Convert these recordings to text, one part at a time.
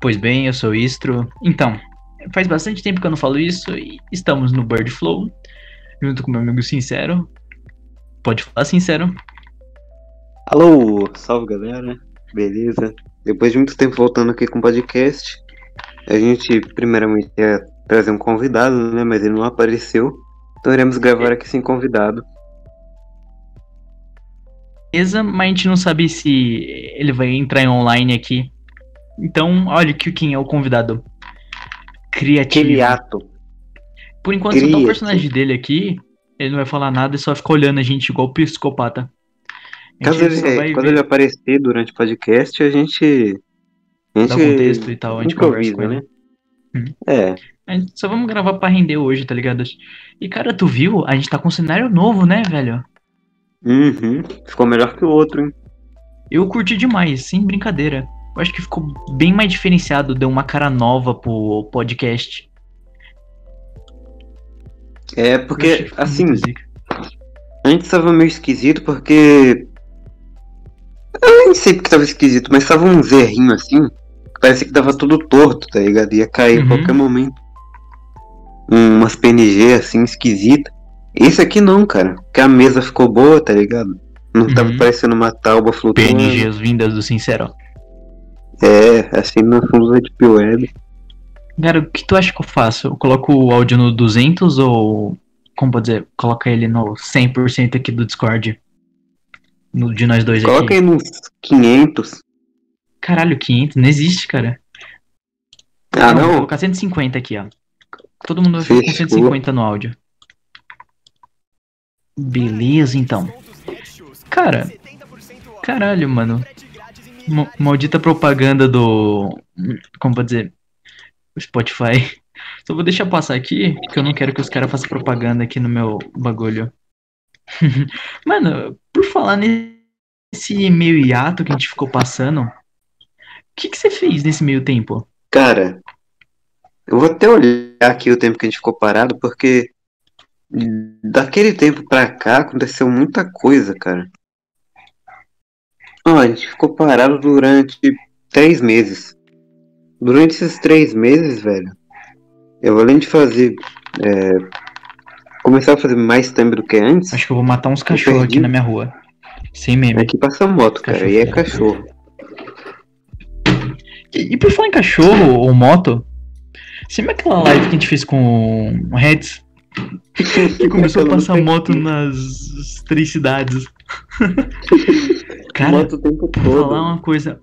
Pois bem, eu sou o Istro. Então, faz bastante tempo que eu não falo isso e estamos no Bird Flow, junto com meu amigo Sincero. Pode falar, Sincero? Alô, salve galera, beleza? Depois de muito tempo voltando aqui com o podcast, a gente primeiramente ia trazer um convidado, né? Mas ele não apareceu, então iremos gravar aqui sem convidado. Beleza, mas a gente não sabe se ele vai entrar em online aqui. Então, olha que quem é o convidado. Criativo. Kiliato. Por enquanto, só tá o personagem dele aqui. Ele não vai falar nada e só fica olhando a gente igual psicopata. Caso ele, quando ver, ele aparecer durante o podcast, a gente. A gente o contexto e tal, a gente conversa improvisa, ele. né? É, A gente só vamos gravar pra render hoje, tá ligado? E cara, tu viu? A gente tá com um cenário novo, né, velho? uhum. ficou melhor que o outro, hein? Eu curti demais, sem brincadeira. Eu acho que ficou bem mais diferenciado, deu uma cara nova pro podcast. É, porque, assim, antes tava meio esquisito porque. Eu nem sei porque tava esquisito, mas tava um zerrinho assim. Que parecia que tava tudo torto, tá ligado? Ia cair Uhum. a qualquer momento. Um- Umas PNG assim, esquisita. Esse aqui não, cara. Porque a mesa ficou boa, tá ligado? Não tava Uhum. parecendo uma tauba flutuando. PNGs vindas do Sincero. É, assim no fundo da Deep Web. Cara, o que tu acha que eu faço? Eu coloco o áudio no 200 ou, como pode dizer, coloca ele no 100% aqui do Discord? No, de nós dois Coloca aqui. aí nos 500. Caralho, 500? Não existe, cara. Ah, Vou não? colocar 150 aqui, ó. Todo mundo vai ficar com Fechou. 150 no áudio. Beleza, então. Cara, caralho, mano. Ma- Maldita propaganda do. Como pode dizer? O Spotify. Só vou deixar passar aqui, porque eu não quero que os caras façam propaganda aqui no meu bagulho. Mano, por falar nesse meio hiato que a gente ficou passando, o que, que você fez nesse meio tempo? Cara, eu vou até olhar aqui o tempo que a gente ficou parado, porque daquele tempo pra cá aconteceu muita coisa, cara. Ó, a gente ficou parado durante três meses. Durante esses três meses, velho, eu além de fazer. é, começar a fazer mais tempo do que antes, Acho que eu vou matar uns cachorros aqui na minha rua. Sem meme. aqui passa moto, cara, e é cachorro. E, e por falar em cachorro ou moto, você lembra aquela live que a gente fez com o Reds? Que começou a passar moto nas três cidades. Cara, moto o tempo vou todo. falar uma coisa.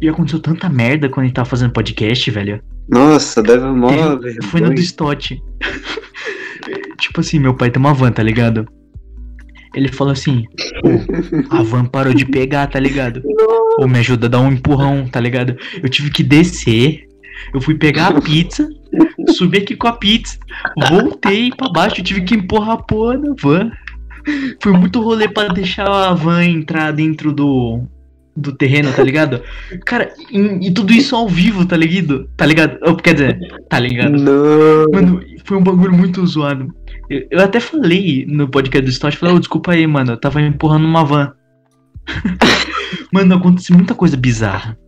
E aconteceu tanta merda quando a gente tava fazendo podcast, velho. Nossa, deve mó Teve- Foi no do. Stott. tipo assim, meu pai tem uma van, tá ligado? Ele falou assim, "Ô, a van parou de pegar, tá ligado? Ou me ajuda a dar um empurrão, tá ligado? Eu tive que descer, eu fui pegar a pizza, subi aqui com a pizza, voltei pra baixo, tive que empurrar a porra da van. Foi muito rolê pra deixar a van entrar dentro do, do terreno, tá ligado? Cara, e, e tudo isso ao vivo, tá ligado? Tá ligado? Ou, Quer dizer, tá ligado? Não. Mano, foi um bagulho muito zoado. Eu, eu até falei no podcast do Stott, falei, ô, desculpa aí, mano, eu tava empurrando uma van. mano, aconteceu muita coisa bizarra.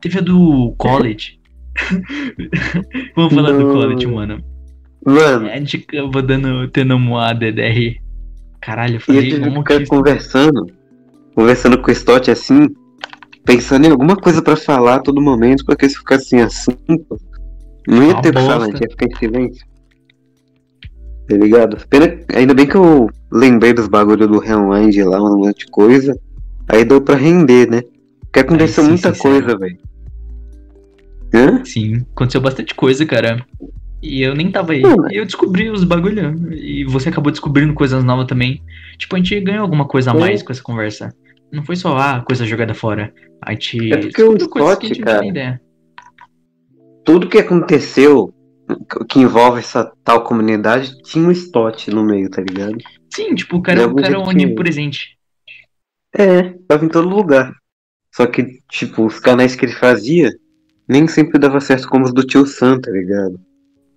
Teve a do college. Vamos falar do Não. college, mano. Mano, A gente acabou dando, tendo uma DDR. Caralho, eu E eu falei, igual que ficar conversando, conversando com o Stott assim, pensando em alguma coisa pra falar a todo momento, porque se ficasse assim, assunto, não ia Uma ter o que falar, a gente ia ficar em silêncio. Tá ligado? Pena, ainda bem que eu lembrei dos bagulho do Rewind lá, um monte de coisa, aí deu pra render, né? Porque aconteceu muita sincero. coisa, velho. Hã? Sim, aconteceu bastante coisa, cara. E eu nem tava aí. E eu descobri os bagulho. E você acabou descobrindo coisas novas também. Tipo, a gente ganhou alguma coisa a É. mais com essa conversa. Não foi só, ah, coisa jogada fora. A gente É porque o que a Scott, tinha cara, ideia. Tudo que aconteceu que envolve essa tal comunidade tinha um Stott no meio, tá ligado? Sim, tipo, o cara, o algum cara é onipresente. É, tava em todo lugar. Só que, tipo, os canais que ele fazia nem sempre dava certo como os do tio Sam, tá ligado?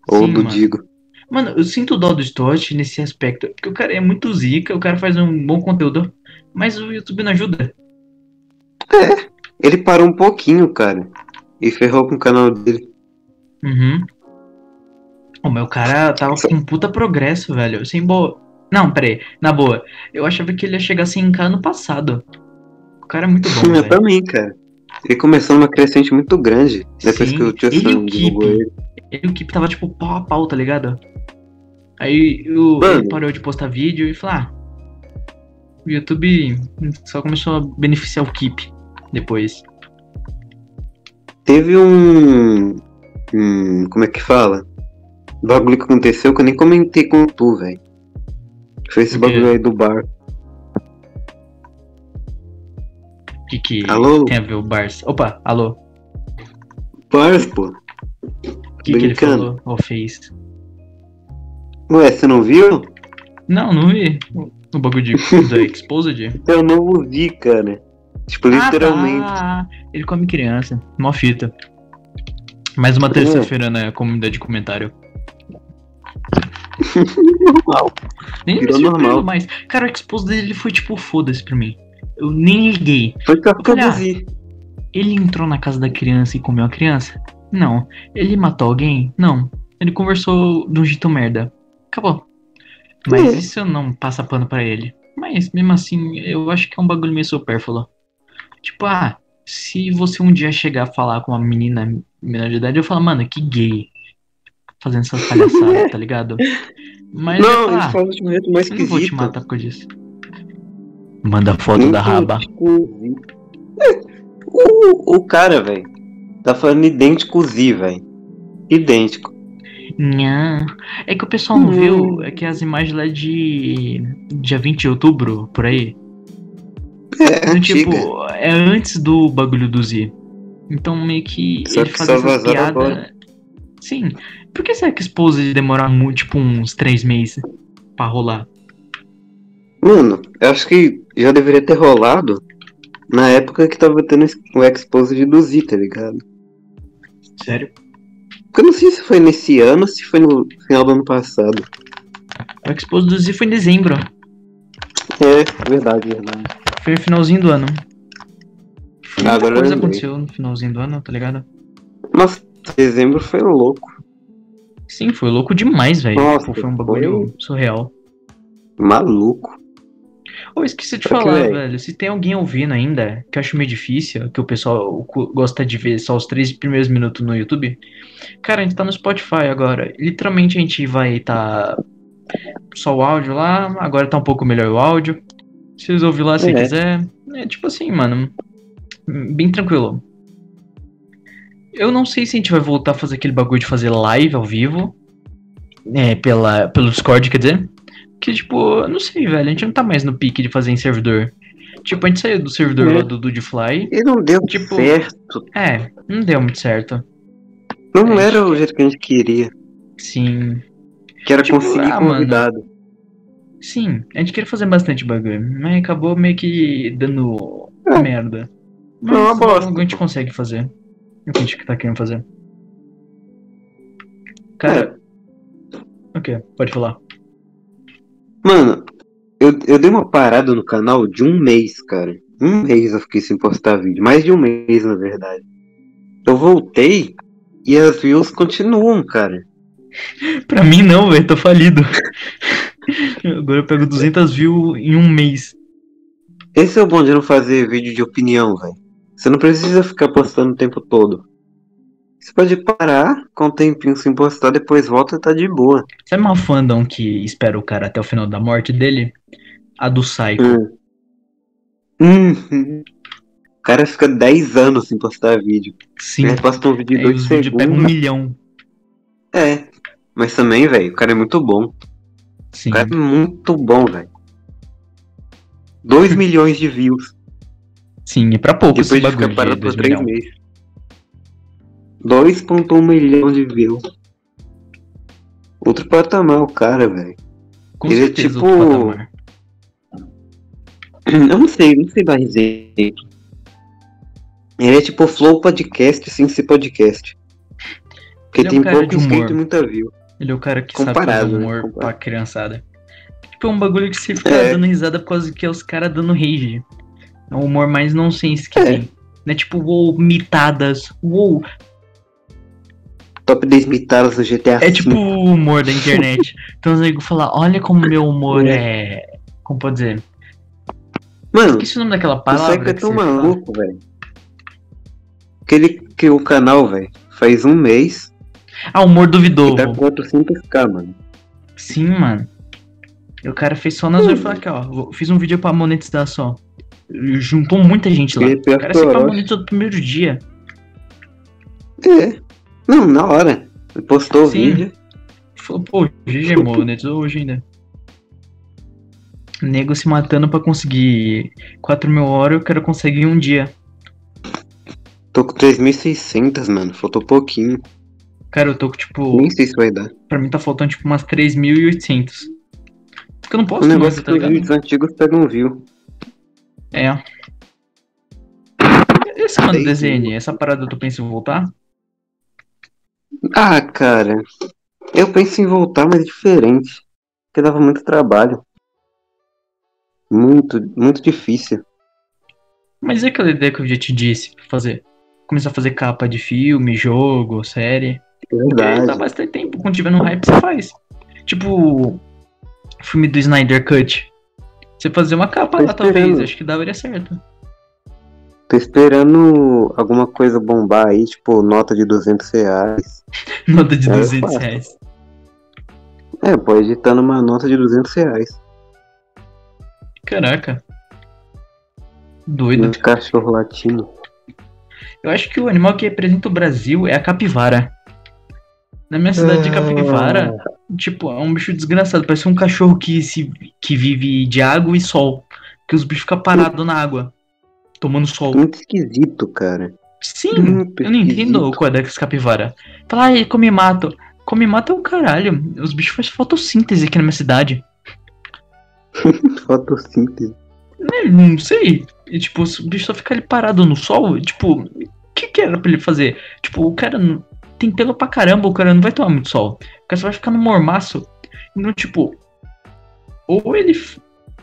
Ou Sim, do mano. Digo. Mano, eu sinto dó do Stott nesse aspecto. Porque o cara é muito zica, o cara faz um bom conteúdo. Mas o YouTube não ajuda. Ele parou um pouquinho, cara. E ferrou com o canal dele. Uhum. O meu cara tava com um puta progresso, velho. Sem boa. Não, peraí. Na boa. Eu achava que ele ia chegar assim k ano passado. O cara é muito bom, Eu velho. também, cara. Ele começou numa crescente muito grande depois Sim, que o tio ele Sam divulgou ele. Ele e o Keep tava tipo pau a pau, tá ligado? Aí o, ele parou de postar vídeo e falou: ah, o YouTube só começou a beneficiar o Keep depois. Teve um. um como é que fala? Bagulho que aconteceu que eu nem comentei com tu, velho. Foi esse bagulho aí do bar. Que que Alô? tem a ver o Bars? Opa, alô. Bars, pô. O que, que ele falou ou fez? Ué, você não viu? Não, não vi. O- bagulho de, da Exposed? Eu não vi, cara. Tipo, literalmente. Ah, tá. Ele come criança. Mó fita. Mais uma terça-feira na comunidade de comentário. Normal. Nem me Virou surpreendo normal. mais. Cara, o expose dele foi tipo, foda-se pra mim. Eu nem liguei. Foi eu Olha. vi. Ele entrou na casa da criança e comeu a criança? Não. Ele matou alguém? Não. Ele conversou de um jeito merda. Acabou. Mas É. isso não passa pano pra ele. Mas mesmo assim, eu acho que é um bagulho meio supérfluo. Tipo, ah, se você um dia chegar a falar com uma menina menor de idade, eu falo, mano, que gay. Fazendo essas palhaçadas, tá ligado? Mas eu Não, ele ah, um mais eu não vou te matar por causa disso. Manda foto da raba. O, o cara, velho, tá falando idêntico Z, velho. Idêntico. Nhã. É que o pessoal não Hum. viu, é que as imagens lá de dia 20 de outubro, por aí. É, Então, tipo, é antes do bagulho do Z. Então meio que Só ele que faz vazaram piadas. agora. Sim. Por que será que Expose demora muito, tipo uns três meses pra rolar? Mano, eu acho que já deveria ter rolado na época que tava tendo o Exposed do Z, tá ligado? Sério? Porque eu não sei se foi nesse ano ou se foi no final do ano passado. O Expose do Z foi em dezembro. É, verdade, verdade. Foi no finalzinho do ano. Muita Agora coisa aconteceu no finalzinho do ano, tá ligado? Nossa, dezembro foi louco. Sim, foi louco demais, velho. Nossa, Tipo, foi um bagulho surreal. Maluco. Ô, esqueci de falar, velho. Se tem alguém ouvindo ainda, que eu acho meio difícil, que o pessoal gosta de ver só os três primeiros minutos no YouTube. Cara, a gente tá no Spotify agora. Literalmente a gente vai tá só o áudio lá, agora tá um pouco melhor o áudio. Se vocês ouvirem lá se É. quiser. É tipo assim, mano. Bem tranquilo. Eu não sei se a gente vai voltar a fazer aquele bagulho de fazer live ao vivo. É, pela, pelo Discord, quer dizer. Que, tipo, eu não sei, velho. A gente não tá mais no pique de fazer em servidor. Tipo, a gente saiu do servidor É. lá do Dudefly. E não deu Tipo- certo. É, não deu muito certo. Não É. era o jeito que a gente queria. Sim. Que era Tipo, conseguir ah, mano. convidado. Sim, a gente queria fazer bastante bagulho. Mas acabou meio que dando É. merda. Mas Não, uma bosta. a gente consegue fazer. O que a gente tá querendo fazer. Cara, É. o que? Pode falar. Mano, eu, eu dei uma parada no canal de um mês, cara. Um mês eu fiquei sem postar vídeo. Mais de um mês, na verdade. Eu voltei e as views continuam, cara. Pra mim não, velho, tô falido. Agora eu pego 200 views em um mês. Esse é o bom de não fazer vídeo de opinião, velho. Você não precisa ficar postando o tempo todo. Você pode parar com um tempinho sem postar, depois volta e tá de boa. Sabe uma fandom que espera o cara até o final da morte dele? A do Psycho. Hum. Hum. O cara fica 10 anos sem postar vídeo. Sim. Ele posta um vídeo de Aí 2 os vídeos pegam um segundos. milhão. É. Mas também, velho, o cara é muito bom. Sim. O cara é muito bom, velho. 2 milhões de views. Sim, e pra pouco esse Depois de bagulho ficar parado de por 2 3 milhões. meses. 2.1 milhão de views. Outro patamar, o cara, velho. Ele é tipo-. Eu não sei, não sei dar exemplo. Ele é tipo Flow Podcast sem ser podcast. Porque Ele é um tem cara pouco de humor. inscrito e muita view. Ele é o cara que sabe Comparado, fazer né? humor Comparado. pra criançada. Tipo, é um bagulho que você fica É. dando risada por causa que é os caras dando rage. É o humor mais nonsense que É. tem. Não é tipo, uou, mitadas, uou. Top 10 mitadas do GTA É tipo o humor da internet. então os amigos falam, olha como meu humor é. Como pode dizer? Mano, Esqueci o nome daquela o palavra. É que tão você fala. maluco, velho. Que ele criou o canal, velho. Faz um mês Ah, humor duvidoso. tá com 400k, mano. Sim, mano. E o cara fez só nas zoeira e falou aqui, ó. Fiz um vídeo pra monetizar só. Juntou muita gente lá. O cara sempre monetizou no primeiro dia. É. Não, na hora. Ele postou o Sim. vídeo. Falou, pô, GG monetizou hoje ainda. Nego se matando pra conseguir 4 mil horas, eu quero conseguir em um dia. Tô com 3.600, mano. Faltou pouquinho. Cara, eu tô com, tipo, Nem sei se vai dar. pra mim tá faltando tipo umas 3.800. Porque eu não O posso mais, negócio é tá os ligado? vídeos antigos pegam view. É. Esse mano DZN, essa parada tu pensa em voltar? Ah, cara. Eu penso em voltar, mas diferente. Porque dava muito trabalho. Muito, muito difícil. Mas é aquela ideia que eu já te disse pra fazer. Começar a fazer capa de filme, jogo, série. É Porque dá verdade. bastante tempo. Quando tiver no hype, você faz. Tipo, o filme do Snyder Cut. Você fazer uma capa lá, talvez. Acho que daria certo. Tô esperando alguma coisa bombar aí, tipo, nota de 200 reais. Nota de É, eu 200 faço. reais. É, pô, editando uma nota de 200 reais. Caraca. Doido. De cachorro latino. Eu acho que o animal que representa o Brasil é a capivara. Na minha cidade de Ah. capivara, tipo, é um bicho desgraçado. Parece um cachorro que, se, que vive de água e sol. Que os bichos ficam parados na água. Tomando sol. Muito esquisito, cara. Sim, Muito eu não entendo o Codex capivara. Fala, ai, come mato. Come mato é o caralho. Os bichos fazem fotossíntese aqui na minha cidade. Fotossíntese. É, não sei. E, tipo, o bicho só fica ali parado no sol. e, Tipo, o que, que era pra ele fazer? Tipo, o cara não- tem pelo pra caramba, o cara não vai tomar muito sol. O cara só vai ficar no mormaço. Então, tipo, ou ele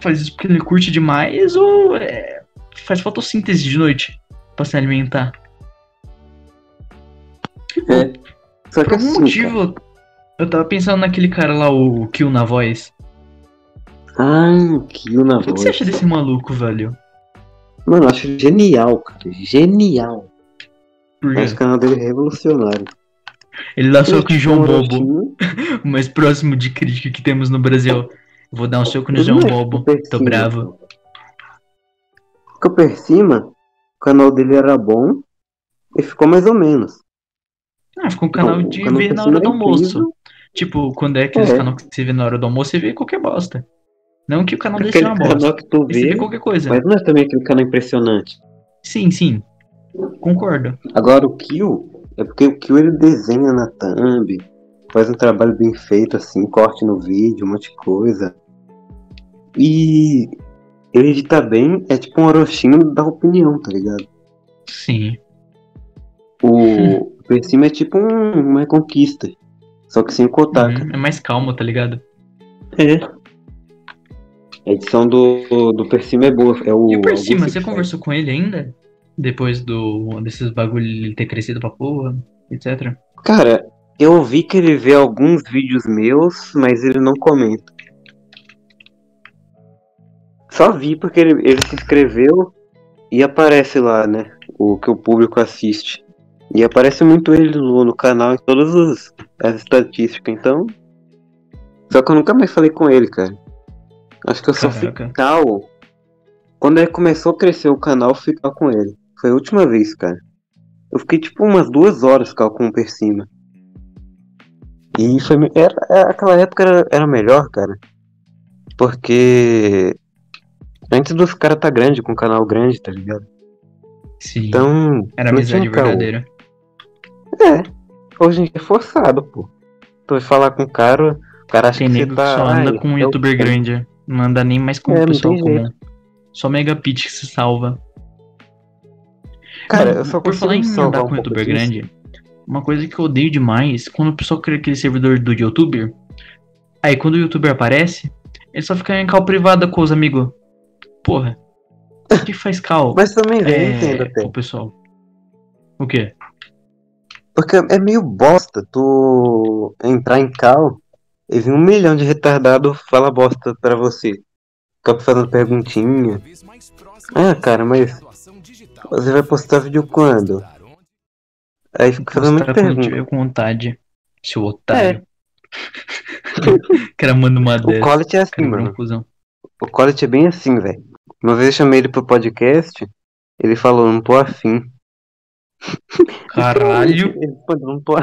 faz isso porque ele curte demais, ou é, faz fotossíntese de noite pra se alimentar. Tipo, É. Só que por algum assim, motivo, eu tava pensando naquele cara lá, o Kill na voz. Ah, kill na O que, que voz. você acha desse maluco, velho? Mano, eu acho genial, cara. Genial. Acho que o canal dele é revolucionário. ele dá em Tipo, João Bobo. o mais próximo de crítica que temos no Brasil. Vou dar um soco no João é Bobo. Tô bravo. Ficou por cima, o canal dele era bom e ficou mais ou menos. Ah, ficou um canal Não, o de canal ver na hora do almoço. incrível. Tipo, quando é aqueles É. canal que você vê na hora do almoço, você vê qualquer bosta. Não que o canal dele seja uma bosta. canal que tu Você vê vê, qualquer coisa. mas não é também aquele canal impressionante. Sim, sim. Concordo. Agora o Kill, é porque o Kill ele desenha na thumb, faz um trabalho bem feito assim, corte no vídeo, um monte de coisa. E ele edita bem, é tipo um orochinho da opinião, tá ligado? Sim. O por cima é tipo um, uma conquista. Só que sem o Kotaka. Uhum, É mais calmo, tá ligado? É. A edição do, do per cima é boa. É o E o Augusto você conversou com ele ainda? Depois do desses bagulho ele ter crescido pra porra, etc. Cara, eu vi que ele vê alguns vídeos meus, mas ele não comenta. Só vi porque ele, ele se inscreveu e aparece lá, né? O que o público assiste. E aparece muito ele no, no canal em todas os- as estatísticas, então. Só que eu nunca mais falei com ele, cara. Acho que eu só fui Caraca. cal. Quando ele começou a crescer o canal, eu fui cal com ele. Foi a última vez, cara. Eu fiquei tipo umas duas horas cal com o per cima. E foi. era- aquela época era, era melhor, cara. Porque. Antes dos caras tá grande, com um canal grande, tá ligado? Sim. Então. Era amizade verdadeira. É. Hoje em dia é forçado, pô. Tu vai falar com o cara, o cara acha Tem que você tá. só anda "Ai, com um é o youtuber cara." grande. Não anda nem mais com É, o não pessoal comum. Só Megapit que se salva. Cara, Mano, eu só por falar em andar um com pouco youtuber disso. grande, uma coisa que eu odeio demais, quando o pessoal cria aquele servidor do youtuber, aí quando o youtuber aparece, ele só fica em cal privada com os amigos. Porra. O que faz cal? Mas também, eu é, entendo até. o pessoal. O quê? Porque é meio bosta tu entrar em cal e vir um milhão de retardado falar bosta pra você. Ficar fazendo perguntinha. Ah, cara, mas você vai postar vídeo quando? Aí fica fazendo muita pergunta. tiver com vontade. Seu otário. o cara manda uma O dessa. Collet é assim, cara mano. O Collet é bem assim, velho. Uma vez eu chamei ele pro podcast, ele falou, não tô afim. Caralho. Ele falou, não tô.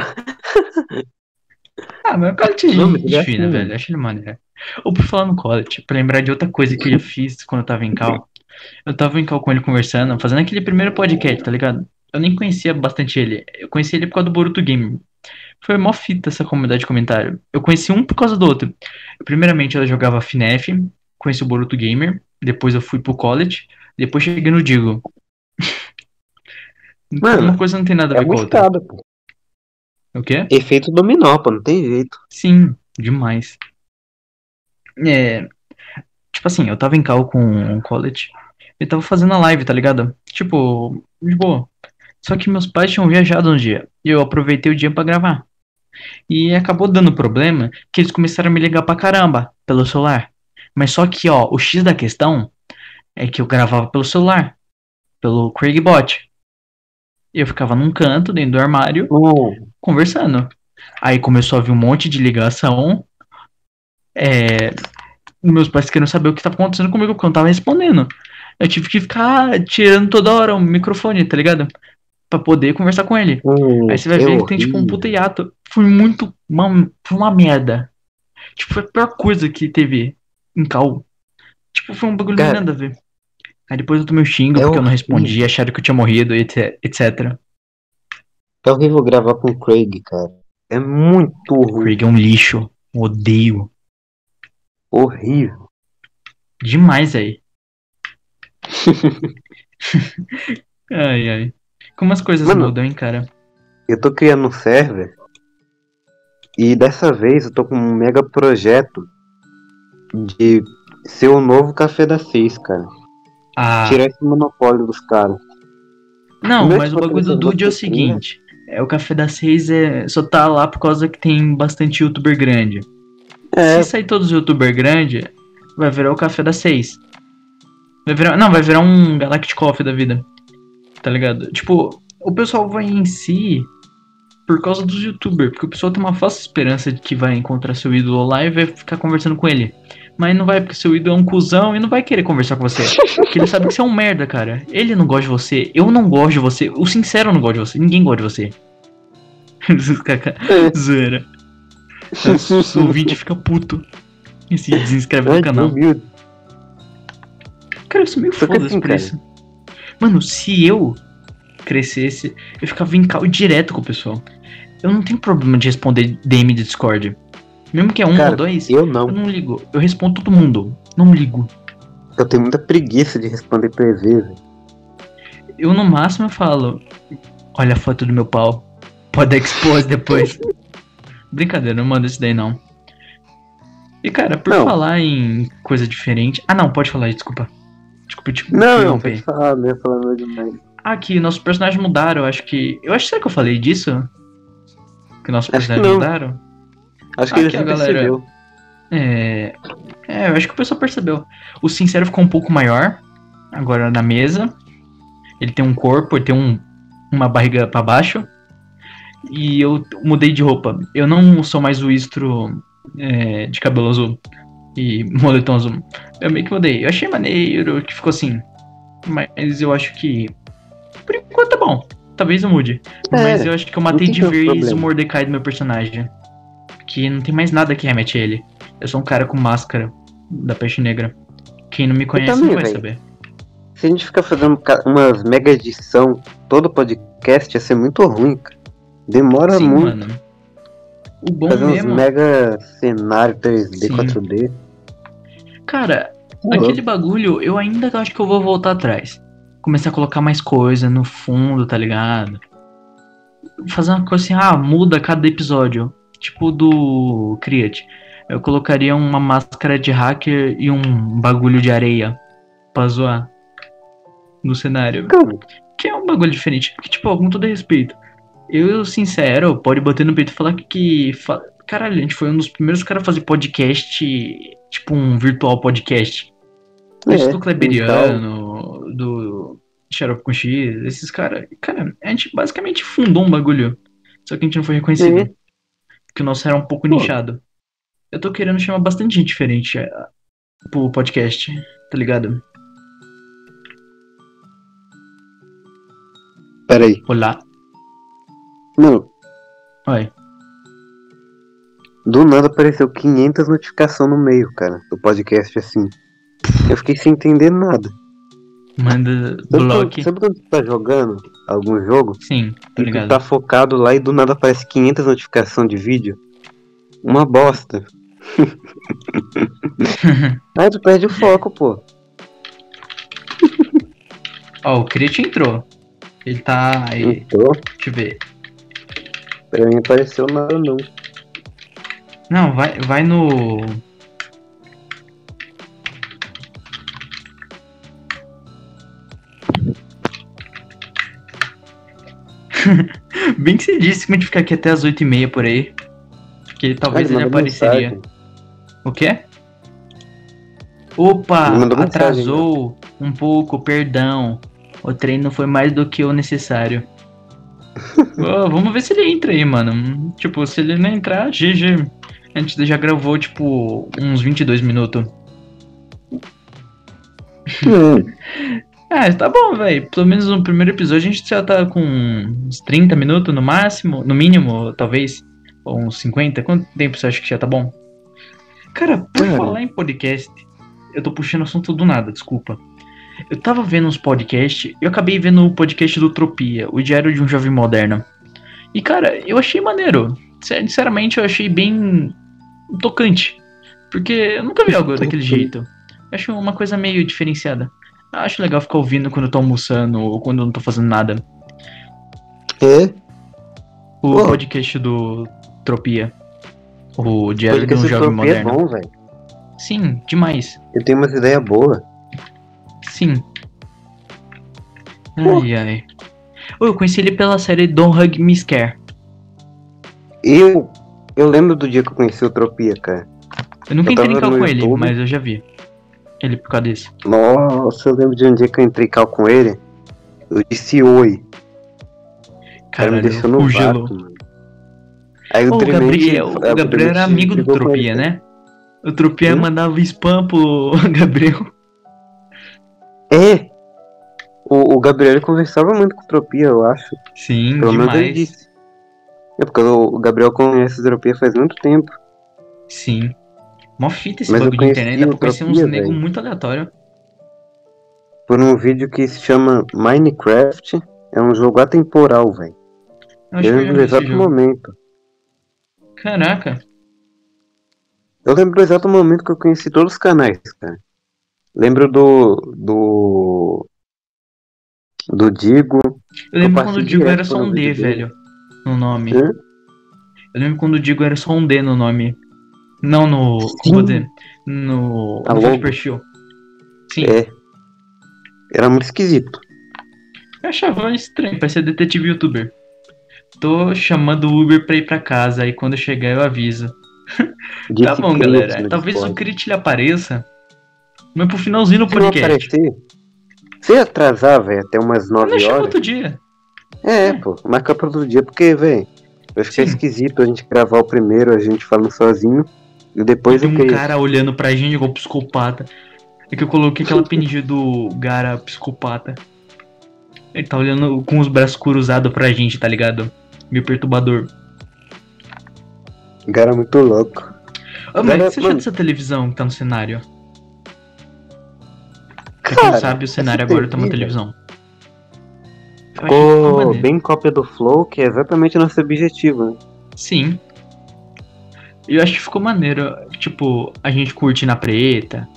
Ah, mas o é ele é gente fina, velho. Acho ele maneiro. Ou por falar no Collet, pra lembrar de outra coisa que eu fiz quando eu tava em cal. Eu tava em cal com ele conversando, fazendo aquele primeiro podcast, tá ligado? Eu nem conhecia bastante ele. Eu conheci ele por causa do Boruto Game. Foi mó fita essa comunidade de comentário. Eu conheci um por causa do outro. Primeiramente, eu jogava FNAF, conheci o Boruto Gamer, depois eu fui pro college, depois cheguei no Digo. Então, Mano, uma coisa não tem nada a É ver com a outra. escada, pô. O quê? Efeito dominó, pô, não tem jeito. Sim, demais. É. Tipo assim, eu tava em cal com o college. Eu tava fazendo a live, tá ligado? Tipo, de boa. Só que meus pais tinham viajado um dia. E eu aproveitei o dia pra gravar. E acabou dando problema que eles começaram a me ligar pra caramba pelo celular. Mas só que, ó, o X da questão é que eu gravava pelo celular. Pelo Craigbot. Eu ficava num canto, dentro do armário, conversando. Aí começou a vir um monte de ligação. É, meus pais querendo saber o que estava acontecendo comigo, porque eu não tava respondendo. Eu tive que ficar tirando toda hora o microfone, tá ligado? Pra poder conversar com ele. hum, Aí você vai é ver que tem tipo um horrível. puta hiato. Foi muito. Uma, foi uma merda. Tipo, foi a pior coisa que teve em cal. Tipo, foi um bagulho Cara, nada a ver. Aí depois eu tomei o xingo é porque eu não horrível. respondi, acharam que eu tinha morrido, etc. etc. É horrível gravar com o Craig, cara. É muito O ruim. Craig é um lixo. Odeio. Horrível. Demais aí. ai, ai. Como as coisas Mano, mudam, hein, cara? Eu tô criando um server e dessa vez eu tô com um mega projeto de ser o novo café da seis, cara. Ah, Tirar esse monopólio dos caras. não, mas o bagulho do Dude é o seguinte. É, o Café das Seis é, só tá lá por causa que tem bastante youtuber grande. É, Se sair todos os youtuber grande, vai virar o Café das Seis. Vai virar, não, vai virar um Galactic Coffee da vida. Tá ligado? Tipo, o pessoal vai em si por causa dos youtubers, porque o pessoal tem uma falsa esperança de que vai encontrar seu ídolo lá e vai ficar conversando com ele. Mas não vai, porque seu ídolo é um cuzão e não vai querer conversar com você. Porque ele sabe que você é um merda, cara. Ele não gosta de você, eu não gosto de você, o sincero não gosta de você, ninguém gosta de você. Zoeira. O ouvinte fica puto e se desinscreve no Ai, canal. Cara, eu sou meio Só que foda assim, por isso. Mano, se eu crescesse, eu ficava em cal direto com o pessoal. Eu não tenho problema de responder DM de Discord. Mesmo que é um Cara, ou dois, Eu eu não. não ligo. Eu respondo todo mundo. Não ligo. Eu tenho muita preguiça de responder PV, velho. Eu no máximo eu falo, olha a foto do meu pau. Pode expor depois. Brincadeira, não manda isso daí não. E cara, por Não. falar em coisa diferente. Ah não, pode falar aí, desculpa. Desculpa te Não, não, pode falar, não ia falar demais. Ah, que nossos personagens mudaram, eu acho que. Eu acho será que eu falei disso? Que nossos que personagens mudaram? Acho que Ah, ele galera- percebeu. É. É, eu acho que o pessoal percebeu. O sincero ficou um pouco maior, agora na mesa. Ele tem um corpo, ele tem um, uma barriga pra baixo. E eu mudei de roupa. Eu não sou mais o istro é, de cabelo azul e moletom azul. Eu meio que mudei. Eu achei maneiro que ficou assim. Mas eu acho que. Por enquanto tá bom. Talvez eu mude. É, mas eu acho que eu matei de vez problema. o Mordecai do meu personagem. Que não tem mais nada que remete a ele. Eu sou um cara com máscara da peste negra. Quem não me conhece também, não vai véi. saber. Se a gente ficar fazendo umas mega edição todo podcast, ia ser muito ruim, cara. Demora Sim, muito. mano. O bom fazer uns mesmo. mega cenário 3D, Sim. 4D. Cara, Uhum. aquele bagulho, eu ainda acho que eu vou voltar atrás. Começar a colocar mais coisa no fundo, tá ligado? Fazer uma coisa assim, ah, muda cada episódio. Tipo do Create. Eu colocaria uma máscara de hacker e um bagulho de areia pra zoar. no cenário. Como? Que é um bagulho diferente. Porque, tipo, com todo respeito, eu, sincero, pode bater no peito e falar que. fa- Caralho, a gente foi um dos primeiros caras a fazer podcast, tipo um virtual podcast. É, do Kleberiano, do Xarope com X, esses caras. Cara, a gente basicamente fundou um bagulho. Só que a gente não foi reconhecido. É. Porque o nosso era um pouco Pô. nichado. Eu tô querendo chamar bastante gente diferente é, pro podcast, tá ligado? Peraí. Olá. Mano, Oi. do nada apareceu 500 notificações no meio, cara, do podcast assim. Eu fiquei sem entender nada. Manda quando, sabe quando você tá jogando algum jogo Sim, tá e tu ligado? tá focado lá e do nada aparece 500 notificações de vídeo? Uma bosta. Aí tu perde o foco, pô. Ó, o Crit entrou. Ele tá aí. Então, Deixa eu ver. pra mim apareceu nada não. Não, vai, vai no. Bem que você disse que a gente ficar aqui até as 8h30 por aí. Porque talvez ele mandou apareceria. mensagem. O quê? Opa, Ele mandou mensagem, atrasou um pouco, perdão. O treino foi mais do que o necessário. Ô, vamos ver se ele entra aí, mano. Tipo, se ele não entrar, GG. A gente já gravou, tipo, uns 22 minutos. Hum, Ah, tá bom, velho. Pelo menos no primeiro episódio a gente já tá com uns 30 minutos no máximo, no mínimo, talvez. Ou uns 50. Quanto tempo você acha que já tá bom? Cara, por Cara. falar em podcast, eu tô puxando assunto do nada, desculpa. Eu tava vendo uns podcasts, eu acabei vendo o podcast do Tropia, o Diário de um Jovem Moderno. E, cara, eu achei maneiro. Sinceramente, eu achei bem tocante. Porque eu nunca vi algo daquele jeito. Eu acho uma coisa meio diferenciada. Eu acho legal ficar ouvindo quando eu tô almoçando ou quando eu não tô fazendo nada. é? O Pô. podcast do Tropia. O Diário de um Jovem é Moderno. bom, velho. Sim, demais. Ele tem umas ideias boas. Sim. Pô. Ai, ai. Eu conheci ele pela série Don't Hug Me Scare. Eu, eu lembro do dia que eu conheci o Utopia, cara. Eu nunca Eu entrei em com ele, mas eu já vi. Ele por causa desse. Nossa, eu lembro de um dia que eu entrei em cal com ele. Eu disse oi. Cara me deixou no o gelo. vácuo, mano. Aí Ô, o Gabriel, o Gabriel era amigo do Tropia, né? O Tropia Hum? mandava spam pro Gabriel. É! O, o Gabriel conversava muito com o Tropia, eu acho. Sim, Pelo menos ele demais. disse. É porque o, o Gabriel conhece o Tropia faz muito tempo. Sim. Mó fita esse Mas bagulho de internet, dá pra conhecer uns velho. muito aleatório. Por um vídeo que se chama Minecraft. É um jogo atemporal, velho. Eu lembro do exato jogo. momento. Caraca. Eu lembro do exato momento que eu conheci todos os canais, cara. Lembro do. do. do Digo. Eu lembro quando o Digo era só um D, dele. velho. No nome. Hã? Eu lembro quando o Digo era só um D no nome. Não no. Dizer? No. A no. Foto perfil. Sim. É. Era muito esquisito. Eu achava estranho, parecia detetive youtuber. Tô chamando o Uber pra ir pra casa, aí quando eu chegar eu aviso. Tá bom, galera. Talvez o Crit ele apareça. Mas pro finalzinho do Se não podcast. aparecer, se atrasar, velho, até umas 9 Não chama horas. outro dia. É, pô, marca pra outro dia, porque, velho, vai ficar Sim. esquisito a gente gravar o primeiro, a gente falando sozinho, e depois Tem o um que? cara olhando pra gente igual psicopata. É que eu coloquei aquela penugem do Gara psicopata. Ele tá olhando com os braços cruzados pra gente, tá ligado? Meio perturbador. Cara é muito louco. Ô, mas o que você mano. dessa televisão que tá no cenário? Pra Cara, quem sabe, o cenário agora tá uma TV, televisão. Eu achei que ficou bem cópia do Flow, que é exatamente o nosso objetivo, né? Sim. Eu acho que ficou maneiro. Tipo, a gente curte na preta.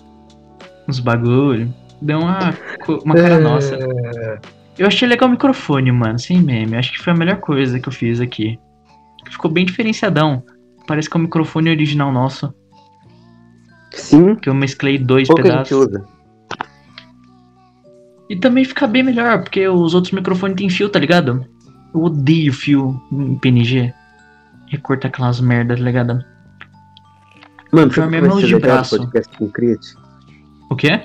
Uns bagulho. Deu uma, uma cara nossa. Eu achei legal o microfone, mano, sem meme. Acho que foi a melhor coisa que eu fiz aqui. Ficou bem diferenciadão. Parece que é o microfone original nosso. Sim, Que eu mesclei dois qual que a gente pedaços. usa? E também fica bem melhor, porque os outros microfones têm fio, tá ligado? Eu odeio fio em PNG. Recorta aquelas merdas, tá ligado? Mano, sabe o que é vai o ser legal do podcast com Create? O quê?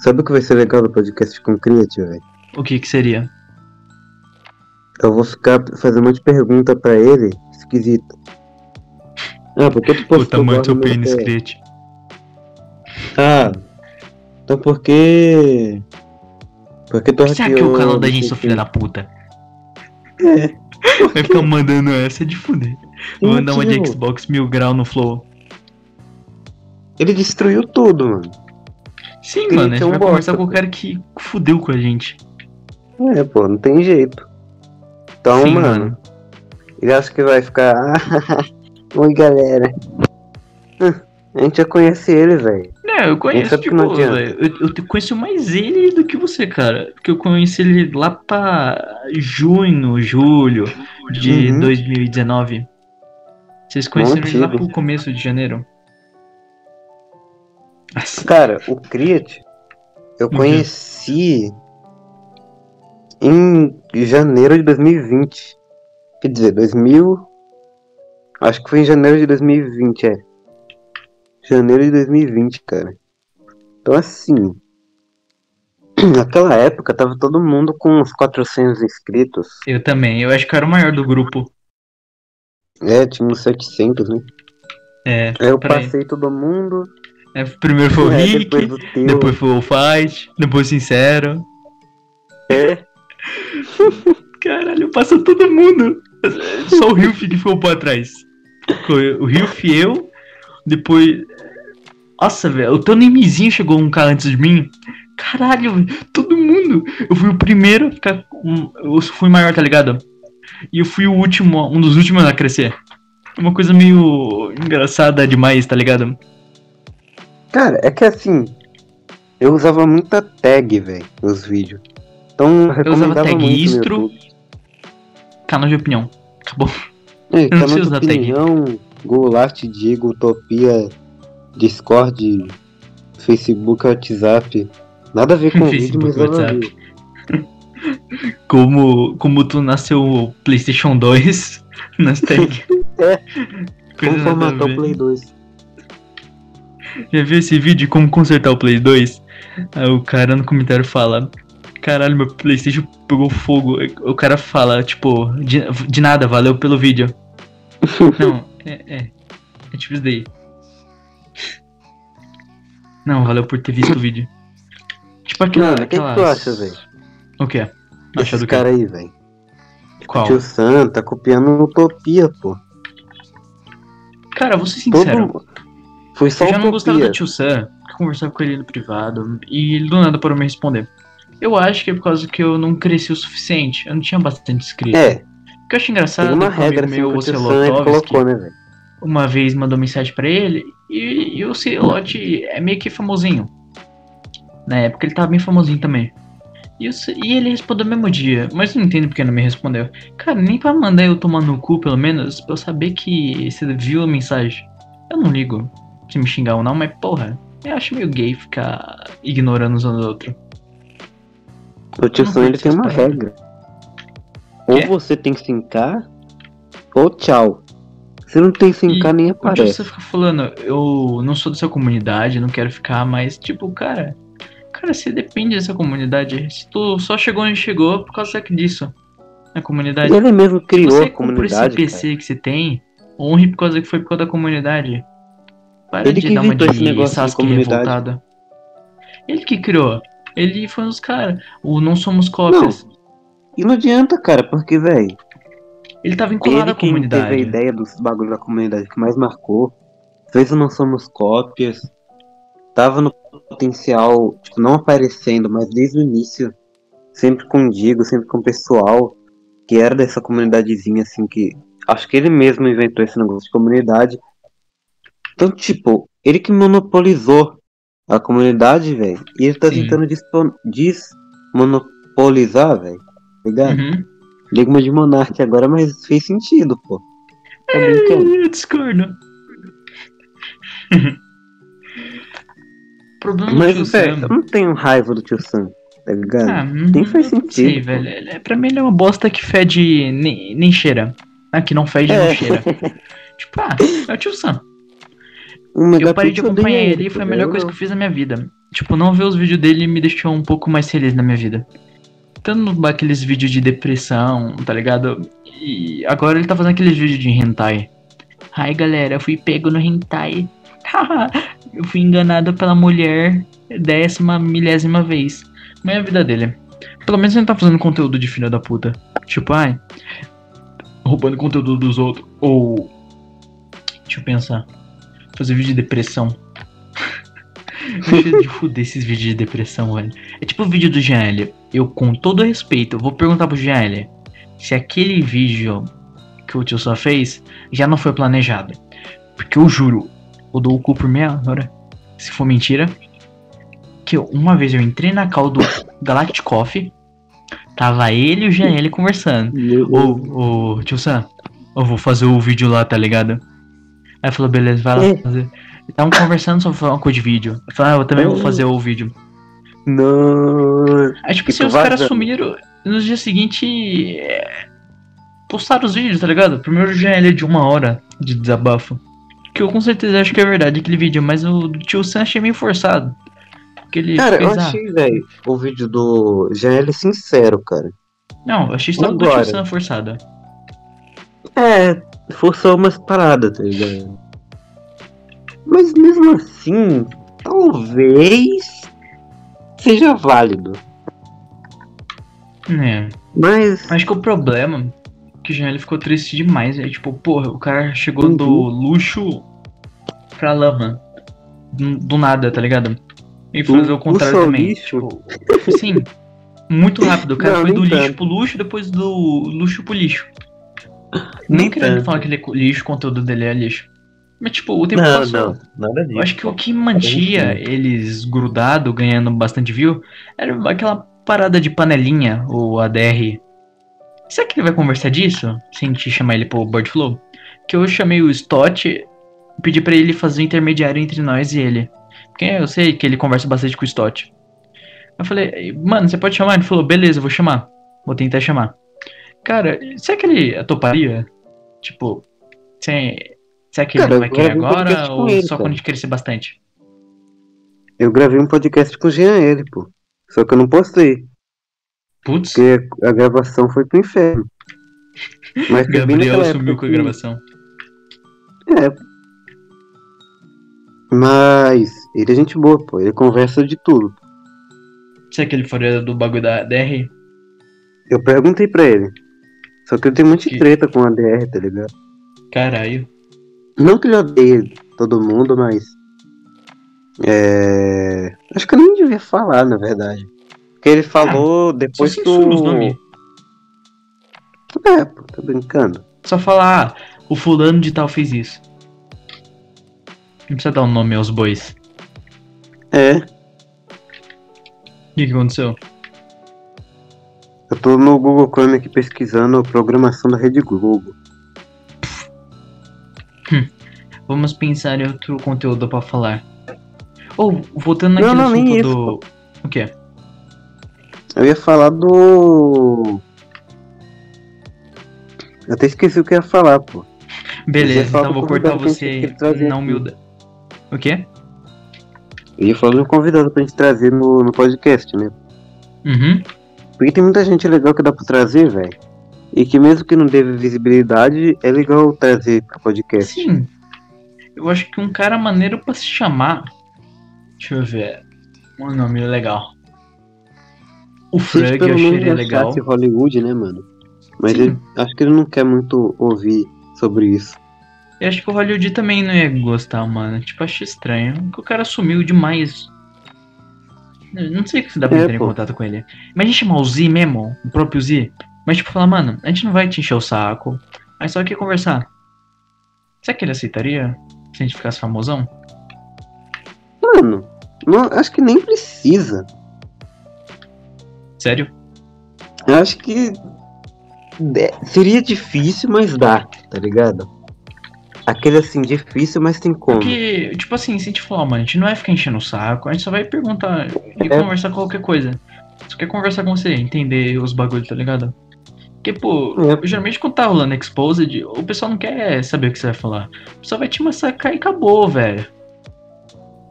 Sabe o que vai ser legal do podcast com Create, velho? O que que seria? Eu vou ficar fazendo um monte de pergunta pra ele, esquisita. Ah, por que tu O postou tamanho do seu pênis? Crete. Ah, então por que... Por que tu Por que hackeou o canal da gente, quem? filho da puta? É. Vai ficar mandando essa de fuder. Mandar uma de. Xbox mil grau no Flow. Ele destruiu tudo, mano. Sim, Tem mano, a gente um vai bosta, conversar com o cara que fudeu com a gente. É, pô, não tem jeito. Então, Sim, mano, mano. ele acha que vai ficar. Oi, galera. A gente já conhece ele, velho. Não, eu conheço, tipo, não eu, eu conheço mais ele do que você, cara. Porque eu conheci ele lá pra junho, julho de Uhum. 2019. Vocês conheceram ele lá pro começo de janeiro? Nossa, Cara, o Create eu Uhum. conheci em janeiro de 2020. Quer dizer, 2000. Acho que foi em janeiro de 2020, é. Janeiro de 2020, cara. Então, assim. Naquela época tava todo mundo com uns 400 inscritos. eu também. Eu acho que eu era o maior do grupo. É, tinha uns 700, né? É, Aí eu passei todo mundo. é, primeiro foi o é, Rick, depois depois foi o Fight, depois o Sincero. É. Caralho, passa todo mundo. Só o Hilf que ficou pra trás. O Hilf, eu, depois. Nossa, velho, o teu Nemizinho chegou um cara antes de mim. Caralho, todo mundo. Eu fui o primeiro a ficar. Eu fui maior, tá ligado? E eu fui o último, um dos últimos a crescer. É uma coisa meio engraçada demais, tá ligado? Cara, é que assim, eu usava muita tag, velho, nos vídeos. Então eu usava recomendava tag istro. Canal de opinião. Acabou. É, não canal sei de tag. opinião, Goulart, Diego, Utopia, Discord, Facebook, WhatsApp. Nada a ver com vídeo, Facebook, mas a WhatsApp. Como, como tu nasceu o PlayStation 2 nas tag. É. Coisa a formatar o Play 2. Já viu esse vídeo de como consertar o Play 2? Aí o cara no comentário fala: Caralho, meu PlayStation pegou fogo. O cara fala, tipo, de, de nada, valeu pelo vídeo. Não, é, é. É tipo isso daí. Não, valeu por ter visto o vídeo. Tipo aquela. Mano, o que, que tu acha, velho? O quê? Esses do quê? caras aí, velho. Qual? Tio Sam tá copiando Utopia, pô. Cara, vou ser Todo sincero. mundo. Foi só Eu já não gostava Utopia. do tio Sam, eu conversava com ele no privado e ele do nada parou me responder. Eu acho que é por causa que eu não cresci o suficiente, eu não tinha bastante inscrito. É, O que eu acho engraçado tem uma é que regra assim meu, o o colocou, né, velho? uma vez mandou mensagem pra ele e, e o Celote é meio que famosinho. Na época ele tava bem famosinho também. E, o Ce- e ele respondeu no mesmo dia, mas não entendo porque não me respondeu. Cara, nem pra mandar eu tomar no cu, pelo menos, pra eu saber que você viu a mensagem. Eu não ligo se me xingar ou não, mas porra, eu acho meio gay ficar ignorando os outros. O tio Sam ele tem uma regra. Ou Quê? você tem que sincar, ou tchau. Se não tem sincar, nem O tio aparece. você fica falando, eu não sou dessa comunidade, não quero ficar, mas tipo, cara, cara, você depende dessa comunidade. Se tu só chegou onde chegou por causa disso. Na comunidade. Ele mesmo criou você a comprou esse comunidade. PC que você tem, honre por causa que foi por causa da comunidade. Para Ele de que dar uma esse negócio Sasuke comunidade. revoltada. Ele que criou. Ele foi um dos caras. O Não Somos Cópias. Cara. E não adianta, cara, porque, velho, Ele tá vinculado ele à quem teve a comunidade. ideia dos bagulhos da comunidade que mais marcou. Fez o Não Somos Cópias. Tava no potencial, tipo, não aparecendo, mas desde o início. Sempre com o Digo, sempre com o pessoal. Que era dessa comunidadezinha, assim, que. Acho que ele mesmo inventou esse negócio de comunidade. Então, tipo, ele que monopolizou a comunidade, velho. E ele tá Sim. tentando desmonopolizar, velho. Tá ligado? Uhum. Liga uma de Monark agora, mas fez sentido, pô. Tá brincando? Eu discordo. problema do Mas, tio velho, Sam. eu não tenho raiva do tio Sam, tá ligado? Ah, Nem faz sei, sentido, pô. velho. Ele- é- Pra mim ele é uma bosta que fede nem, nem cheira. Ah, que não fede, não É. cheira. Tipo, ah, é o tio Sam. Eu parei de acompanhar ele e foi a pô, melhor eu coisa que eu fiz na minha vida. Tipo, não ver os vídeos dele me deixou um pouco mais feliz na minha vida. Tanto aqueles vídeos de depressão, tá ligado? E agora ele tá fazendo aqueles vídeos de hentai. Ai galera, eu fui pego no hentai. eu fui enganado pela mulher décima, milésima vez. Mas é a vida dele. Pelo menos ele não tá fazendo conteúdo de filho da puta. Tipo, ai. Roubando conteúdo dos outros. Ou. Deixa eu pensar. Fazer vídeo de depressão. Deixa de fuder esses vídeos de depressão, velho. É tipo o vídeo do GL. Eu, com todo respeito, vou perguntar pro GL se aquele vídeo que o tio só fez já não foi planejado. Porque eu juro, eu dou o cu por meia hora. Se for mentira. Que eu- uma vez eu entrei na call do Galactic Coffee. Tava ele e o GL conversando. Ô, ô, tio Sam, eu vou fazer o vídeo lá, tá ligado? Aí falou, beleza, vai lá É. fazer. Estavam conversando sobre uma coisa de vídeo. Eu falei, ah, eu também vou fazer o vídeo. Não. Aí, tipo E assim, os caras sumiram no dia seguinte. é, Postaram os vídeos, tá ligado? Primeiro GL de uma hora de desabafo. Que eu com certeza acho que é verdade aquele vídeo, mas o do tio Sam achei meio forçado. Porque ele Cara, eu fez, ah, achei, velho, o vídeo do GL sincero, cara. Não, eu achei só do tio Sam forçado. É, forçou umas paradas, tá ligado? Mas mesmo assim, talvez seja válido. É. Mas, Acho que o problema que o GL ficou triste demais. É tipo, porra, o cara chegou Uhum. do luxo pra lama. Do, nada, tá ligado? E fazer o contrário também. lixo? Tipo, sim. Muito rápido. O cara Não, foi do lixo tanto. pro luxo, depois do luxo pro lixo. Nem querendo falar que ele é lixo, o conteúdo dele é lixo. Mas tipo, o tempo não, passou. não, nada Eu disso. acho que o que mantia eles grudado, ganhando bastante view, era aquela parada de panelinha, o ADR. Será que ele vai conversar disso? Sem te chamar ele pro Board Flow? Que eu chamei o Stott e pedi pra ele fazer o intermediário entre nós e ele. Porque eu sei que ele conversa bastante com o Stott. Eu falei, mano, você pode chamar? Ele falou, beleza, vou chamar. Vou tentar chamar. Cara, será que ele toparia? Tipo, sem, será que Cara, ele vai querer um agora com ou ele, só cara. quando a gente crescer bastante? Eu gravei um podcast com o Jean ele, pô. Só que eu não postei, Putz, porque a gravação foi pro inferno. Mas Gabriel sumiu com a gravação. É. Mas ele é gente boa, pô. Ele conversa de tudo. Será que ele faria do bagulho da DR? Eu perguntei pra ele. Só que ele tem muita Que- treta com a DR, tá ligado? Caralho. Não que ele odeie todo mundo, mas. É. Acho que eu nem devia falar, na verdade. Porque ele falou Só depois os do. nomes. É, pô, tô brincando. Só falar, ah, o fulano de tal fez isso. Não precisa dar um nome aos bois. É, O que, que aconteceu? eu tô no Google Chrome aqui pesquisando a programação da rede Google. Vamos pensar em outro conteúdo pra falar. Ou, voltando Não, naquele não, nem assunto isso, do. O quê? Eu ia falar do. Eu até esqueci o que ia falar, pô. Beleza, falar então vou cortar você na humildade. O quê? Eu ia falar do convidado pra gente trazer no, no podcast, né? Uhum. Porque tem muita gente legal que dá pra trazer, velho. E que mesmo que não dê visibilidade, é legal trazer pro podcast. Sim. Eu acho que um cara maneiro pra se chamar. Deixa eu ver. Um nome legal. O a gente pelo eu achei legal. achasse Hollywood, né, mano? Mas ele, acho que ele não quer muito ouvir sobre isso. Eu acho que o Hollywood também não ia gostar, mano. Tipo, acho estranho. Porque o cara sumiu demais. Eu Não sei se dá pra É, entrar em pô. contato com ele. Imagina chamar o Z mesmo, o próprio Z. Mas tipo, falar, mano, a gente não vai te encher o saco. A gente só quer conversar. Será que ele aceitaria? Se a gente ficasse famosão? Mano, não, acho que nem precisa. Sério? Eu acho que seria difícil, mas dá, tá ligado? aquele assim, difícil, mas tem como. Porque, tipo assim, se a gente falar, mano, a gente não vai ficar enchendo o saco, a gente só vai perguntar e É. conversar qualquer coisa. Só quer conversar com você, entender os bagulhos, tá ligado? Porque, pô, É. geralmente quando tá rolando Exposed, o pessoal não quer saber o que você vai falar. O pessoal vai te massacrar e acabou, velho.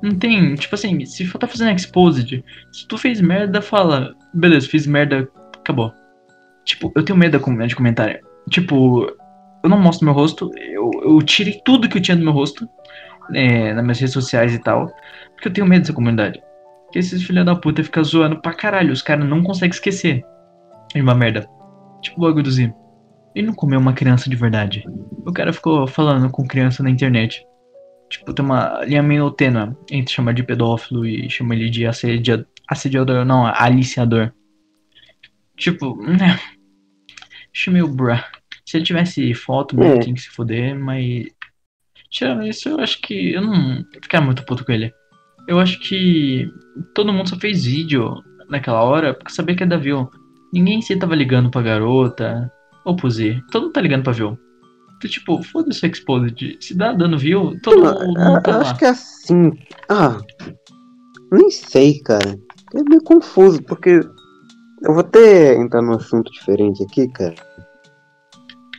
Não tem, tipo assim, se for tá fazendo Exposed, se tu fez merda, fala, beleza, fiz merda, acabou. Tipo, eu tenho medo da comunidade de comentário. Tipo, eu não mostro meu rosto, eu, eu tirei tudo que eu tinha do meu rosto, é, nas minhas redes sociais e tal, porque eu tenho medo dessa comunidade. Porque esses filha da puta ficam zoando pra caralho, os caras não conseguem esquecer de uma merda. Tipo o bagulho do. Ele não comeu uma criança de verdade. O cara ficou falando com criança na internet. Tipo, tem uma linha meio tênue entre chamar de pedófilo e chamar ele de assedia- assediador, não, aliciador. Tipo, né. Achei meio bruh. Se ele tivesse foto, mesmo, É. tinha que se foder, mas. Tirando isso, eu acho que eu não ficar muito puto com ele. Eu acho que todo mundo só fez vídeo naquela hora porque sabia que ia dar view. Ninguém se tava ligando pra garota ou pro Z. Todo mundo tá ligando pra view. Então, tipo, foda-se Exposed. Se dá dando view, todo mundo eu- tá eu lá. acho que é assim. Ah, nem sei, cara. É meio confuso, porque eu vou até entrar num assunto diferente aqui, cara.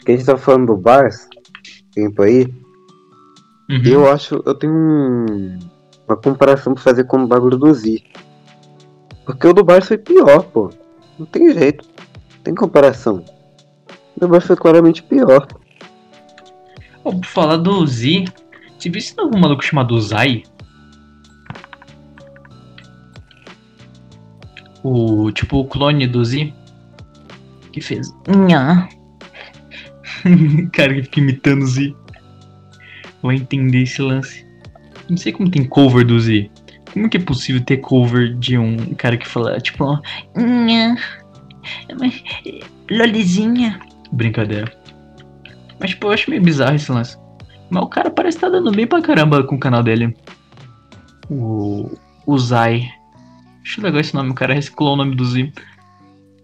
Que a gente tava falando do Barça, tempo aí. Uhum. Eu acho, eu tenho um- uma comparação pra fazer com o bagulho do Z. Porque o do Barça foi pior, pô. Não tem jeito. Não tem comparação. O do Barça foi claramente pior. Por falar do Z, você viu se tem algum maluco chamado Zai? O tipo o clone do Z que fez. Nha. Cara que fica imitando o Z. Vai entender esse lance. Não sei como tem cover do Z. Como que é possível ter cover de um cara que fala, tipo, nha. Mas, Lolizinha. Brincadeira. Mas, tipo, eu acho meio bizarro esse lance. Mas o cara parece estar dando bem pra caramba com o canal dele. O. O Zai. Acho legal esse nome, o cara reciclou o nome do Z.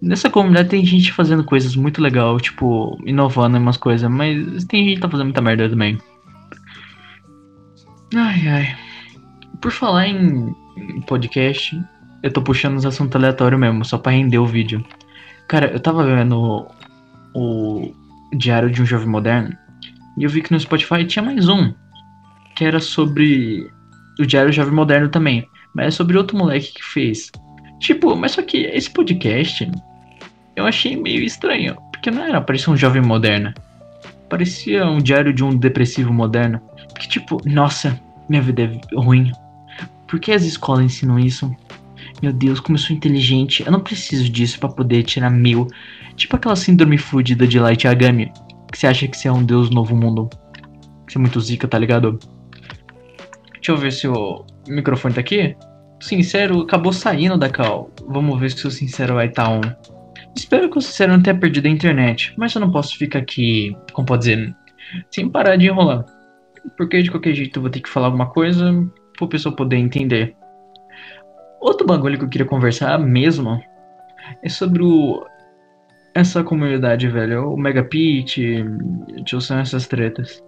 Nessa comunidade tem gente fazendo coisas muito legal, tipo, inovando em umas coisas, mas tem gente que tá fazendo muita merda também. Ai ai. Por falar em podcast, eu tô puxando uns assuntos aleatórios mesmo, só pra render o vídeo. Cara, eu tava vendo o Diário de um Jovem Moderno e eu vi que no Spotify tinha mais um, que era sobre o Diário Jovem Moderno também, mas é sobre outro moleque que fez. Tipo, mas só que esse podcast eu achei meio estranho, porque não era, parecia um jovem moderno. Parecia um diário de um depressivo moderno. Porque, tipo, nossa, minha vida é ruim. Por que as escolas ensinam isso? Meu Deus, como eu sou inteligente. Eu não preciso disso pra poder tirar mil. Tipo aquela síndrome fudida de Light Yagami. Que você acha que você é um deus novo mundo. Você é muito zica, tá ligado? Deixa eu ver se o microfone tá aqui. Sincero acabou saindo da cal. Vamos ver se o sincero vai estar on. Espero que o sincero não tenha perdido a internet. Mas eu não posso ficar aqui, como pode dizer, sem parar de enrolar. Porque de qualquer jeito eu vou ter que falar alguma coisa pro pessoal poder entender. Outro bagulho que eu queria conversar mesmo é sobre o, essa comunidade, velho. O Mega Pit, Tio Sam, essas tretas.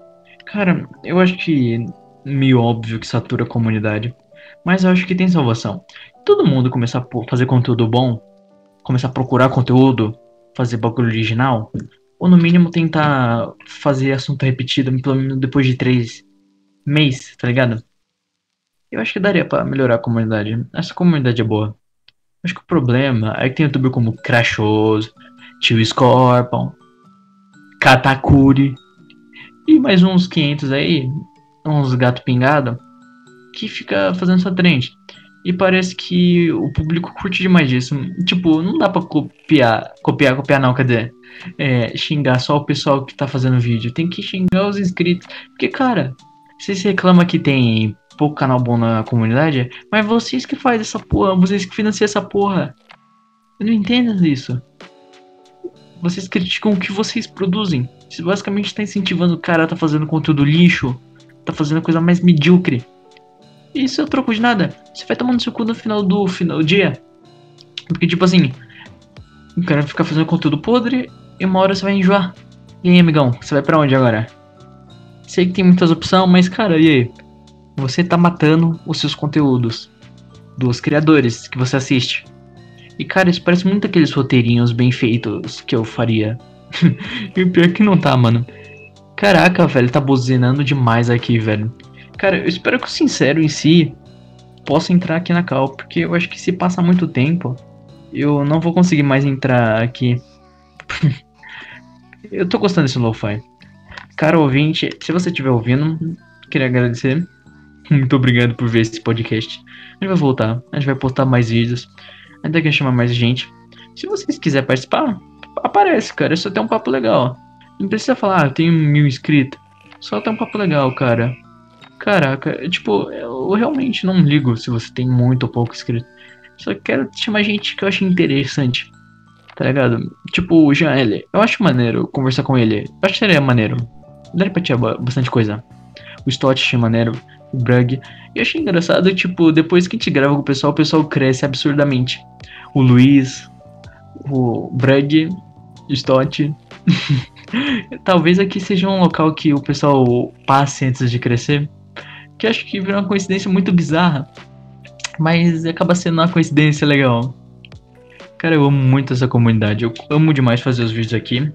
Cara, eu acho que meio óbvio que satura a comunidade. Mas eu acho que tem salvação. Todo mundo começar a fazer conteúdo bom, começar a procurar conteúdo, fazer bagulho original, ou no mínimo tentar fazer assunto repetido, pelo menos depois de três meses, tá ligado? Eu acho que daria pra melhorar a comunidade. Essa comunidade é boa. Acho que o problema é que tem youtuber como Crashoso, Tio Scorpion, Katakuri e mais uns 500 aí, uns gato pingado, que fica fazendo essa trend. E parece que o público curte demais disso. Tipo, não dá pra copiar, copiar, copiar não, dizer, é, xingar só o pessoal que tá fazendo vídeo. Tem que xingar os inscritos. Porque, cara, vocês reclamam que tem pouco canal bom na comunidade, mas vocês que fazem essa porra, vocês que financiam essa porra. Eu não entendo isso. Vocês criticam o que vocês produzem. Você basicamente está incentivando o cara a tá fazendo conteúdo lixo, tá fazendo coisa mais medíocre. Isso é troco de nada. Você vai tomando seu cu no final do final do dia. Porque, tipo assim, o cara fica fazendo conteúdo podre e uma hora você vai enjoar. E aí, amigão, você vai pra onde agora? Sei que tem muitas opções, mas cara, e aí? Você tá matando os seus conteúdos dos criadores que você assiste. E cara, isso parece muito aqueles roteirinhos bem feitos que eu faria. e o pior é que não tá, mano. Caraca, velho, tá buzinando demais aqui, velho. Cara, eu espero que o sincero em si possa entrar aqui na cal, porque eu acho que se passar muito tempo, eu não vou conseguir mais entrar aqui. eu tô gostando desse lo-fi. Cara ouvinte, se você estiver ouvindo, queria agradecer. Muito obrigado por ver esse podcast. A gente vai voltar, a gente vai postar mais vídeos, ainda quer chamar mais gente. Se vocês quiserem participar, aparece, cara. É só ter um papo legal. Não precisa falar, ah, eu tenho mil inscritos. Só ter um papo legal, cara. Caraca, tipo, eu realmente não ligo se você tem muito ou pouco inscrito. Só quero chamar gente que eu acho interessante. Tá ligado? Tipo, o Jean L. Eu acho maneiro conversar com ele. Eu acho que seria maneiro. Daria pra tirar bastante coisa. O Stott achei maneiro. O Brug. E eu achei engraçado, tipo, depois que a gente grava com o pessoal, o pessoal cresce absurdamente. O Luiz, o Brug, o Stott. Talvez aqui seja um local que o pessoal passe antes de crescer. Que acho que virou uma coincidência muito bizarra. Mas acaba sendo uma coincidência legal. Cara, eu amo muito essa comunidade. Eu amo demais fazer os vídeos aqui.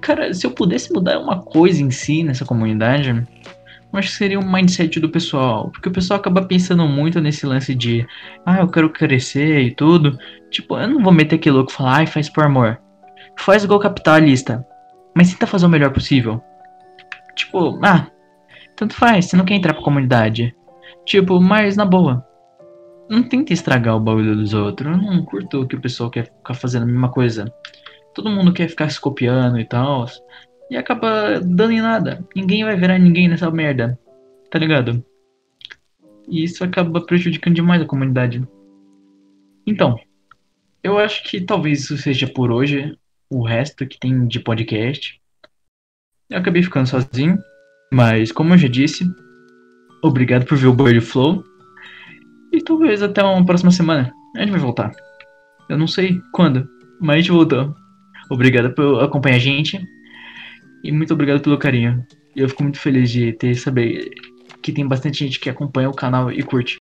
Cara, se eu pudesse mudar uma coisa em si nessa comunidade, eu acho que seria um mindset do pessoal. Porque o pessoal acaba pensando muito nesse lance de, ah, eu quero crescer e tudo. Tipo, eu não vou meter aquele louco e falar, ai, faz por amor. Faz igual capitalista. Mas tenta fazer o melhor possível. Tipo, ah, tanto faz, você não quer entrar pra comunidade. Tipo, mas na boa. Não tenta estragar o bagulho dos outros. Eu não curto que o pessoal quer ficar fazendo a mesma coisa. Todo mundo quer ficar se copiando e tal. E acaba dando em nada. Ninguém vai virar ninguém nessa merda. Tá ligado? E isso acaba prejudicando demais a comunidade. Então, eu acho que talvez isso seja por hoje o resto que tem de podcast. Eu acabei ficando sozinho, mas como eu já disse, obrigado por ver o Bird Flow. E talvez até uma próxima semana. A gente vai voltar. Eu não sei quando, mas a gente voltou. Obrigado por acompanhar a gente. E muito obrigado pelo carinho. Eu fico muito feliz de ter saber que tem bastante gente que acompanha o canal e curte.